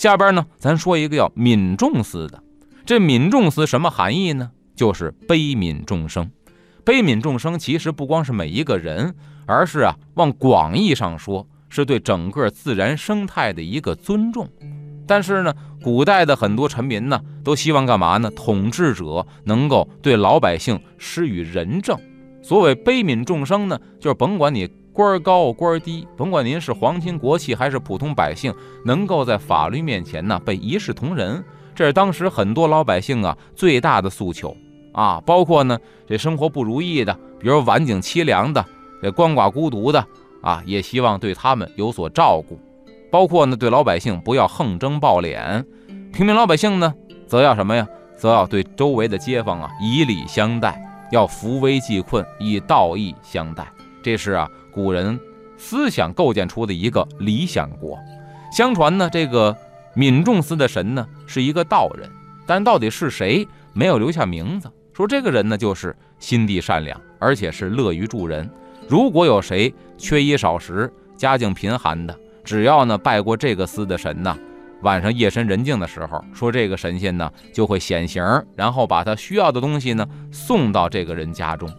下边呢，咱说一个叫悯众司的。这悯众司什么含义呢？就是悲悯众生。悲悯众生其实不光是每一个人，而是啊，往广义上说，是对整个自然生态的一个尊重。但是呢，古代的很多臣民呢，都希望干嘛呢？统治者能够对老百姓施予仁政。所谓悲悯众生呢，就是甭管你官高官低，甭管您是皇亲国戚还是普通百姓，能够在法律面前呢被一视同仁，这是当时很多老百姓啊最大的诉求啊。包括呢这生活不如意的，比如晚景凄凉的，这鳏寡孤独的啊，也希望对他们有所照顾。包括呢，对老百姓不要横征暴敛，平民老百姓呢，则要什么呀？则要对周围的街坊啊以礼相待，要扶危济困，以道义相待。这是啊古人思想构建出的一个理想国。相传呢，这个闵仲司的神呢是一个道人，但到底是谁，没有留下名字。说这个人呢，就是心地善良，而且是乐于助人。如果有谁缺衣少食、家境贫寒的，只要呢拜过这个司的神呢，晚上夜深人静的时候，说这个神仙呢就会显形，然后把他需要的东西呢送到这个人家中。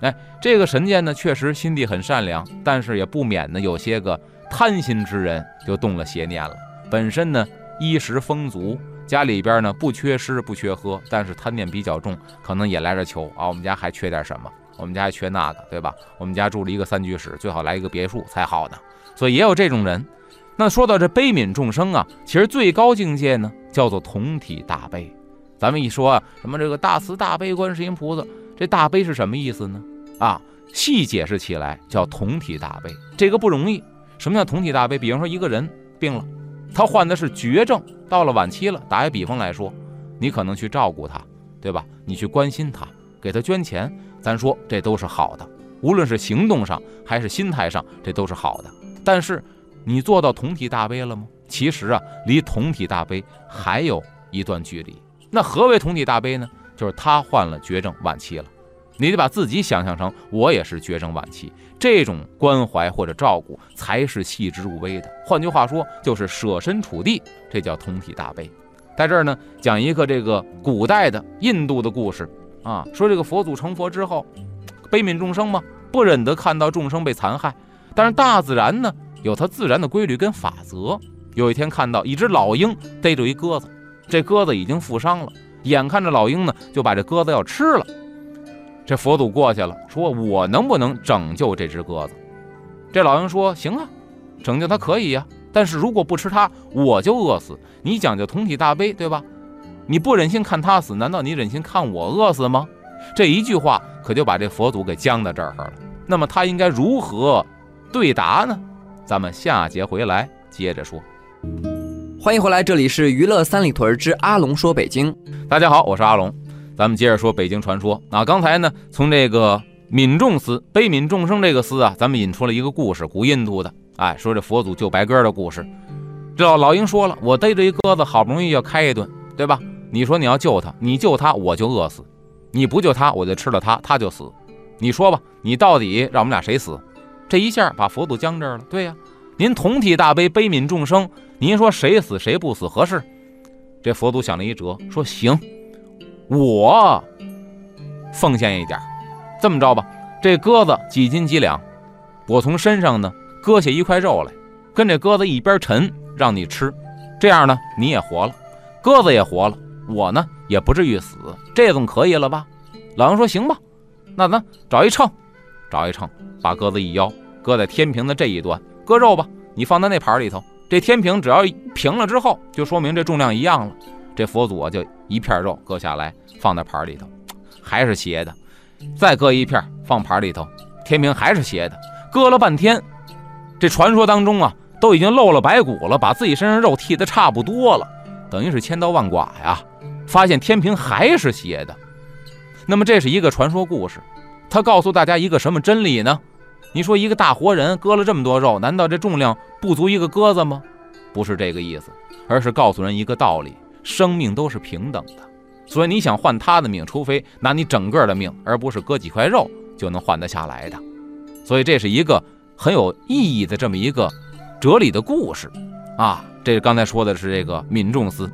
哎，这个神仙呢确实心地很善良，但是也不免呢有些个贪心之人就动了邪念了。本身呢衣食丰足，家里边呢不缺吃不缺喝，但是贪念比较重，可能也来这求啊，我们家还缺点什么，我们家还缺那个，对吧？我们家住了一个三居室，最好来一个别墅才好呢。所以也有这种人。那说到这悲悯众生啊，其实最高境界呢叫做同体大悲。咱们一说啊，什么这个大慈大悲观世音菩萨，这大悲是什么意思呢？啊，细解释起来叫同体大悲，这个不容易。什么叫同体大悲？比方说一个人病了，他患的是绝症，到了晚期了。打个比方来说，你可能去照顾他，对吧？你去关心他，给他捐钱，咱说这都是好的。无论是行动上还是心态上，这都是好的。但是，你做到同体大悲了吗？其实啊，离同体大悲还有一段距离。那何为同体大悲呢？就是他患了绝症晚期了，你得把自己想象成我也是绝症晚期，这种关怀或者照顾才是细致入微的。换句话说，就是设身处地，这叫同体大悲。在这儿呢，讲一个这个古代的印度的故事啊，说这个佛祖成佛之后，悲悯众生嘛，不忍得看到众生被残害。但是大自然呢，有它自然的规律跟法则。有一天看到一只老鹰逮住一鸽子，这鸽子已经负伤了，眼看着老鹰呢就把这鸽子要吃了。这佛祖过去了，说我能不能拯救这只鸽子？这老鹰说行啊，拯救它可以呀。但是如果不吃它，我就饿死。你讲究同体大悲，对吧？你不忍心看它死，难道你忍心看我饿死吗？这一句话可就把这佛祖给僵在这儿了。那么他应该如何？对答呢？咱们下节回来接着说。欢迎回来，这里是娱乐三里屯之阿龙说北京。大家好，我是阿龙。咱们接着说北京传说。啊，刚才呢，从这个悯众司悲悯众生这个司啊，咱们引出了一个故事，古印度的。哎，说这佛祖救白鸽的故事。这老鹰说了，我逮着一鸽子，好不容易要开一顿，对吧？你说你要救它，你救它我就饿死；你不救它，我就吃了它，它就死。你说吧，你到底让我们俩谁死？这一下把佛祖僵这儿了。对呀，您同体大悲，悲悯众生，您说谁死谁不死合适？这佛祖想了一辙，说行，我奉献一点，这么着吧，这鸽子几斤几两，我从身上呢割下一块肉来，跟这鸽子一边沉，让你吃，这样呢你也活了，鸽子也活了，我呢也不至于死，这总可以了吧？老杨说行吧，那咱找一秤，找一秤，把鸽子一腰，搁在天平的这一端，割肉吧，你放在那盘里头，这天平只要平了之后，就说明这重量一样了。这佛祖啊就一片肉割下来放在盘里头，还是斜的，再割一片放盘里头，天平还是斜的，割了半天，这传说当中啊都已经露了白骨了，把自己身上肉剃得差不多了，等于是千刀万剐呀，发现天平还是斜的。那么这是一个传说故事，它告诉大家一个什么真理呢？你说一个大活人割了这么多肉，难道这重量不足一个鸽子吗？不是这个意思，而是告诉人一个道理：生命都是平等的。所以你想换他的命，除非拿你整个的命，而不是割几块肉就能换得下来的。所以这是一个很有意义的这么一个哲理的故事啊。这刚才说的是这个闵仲司，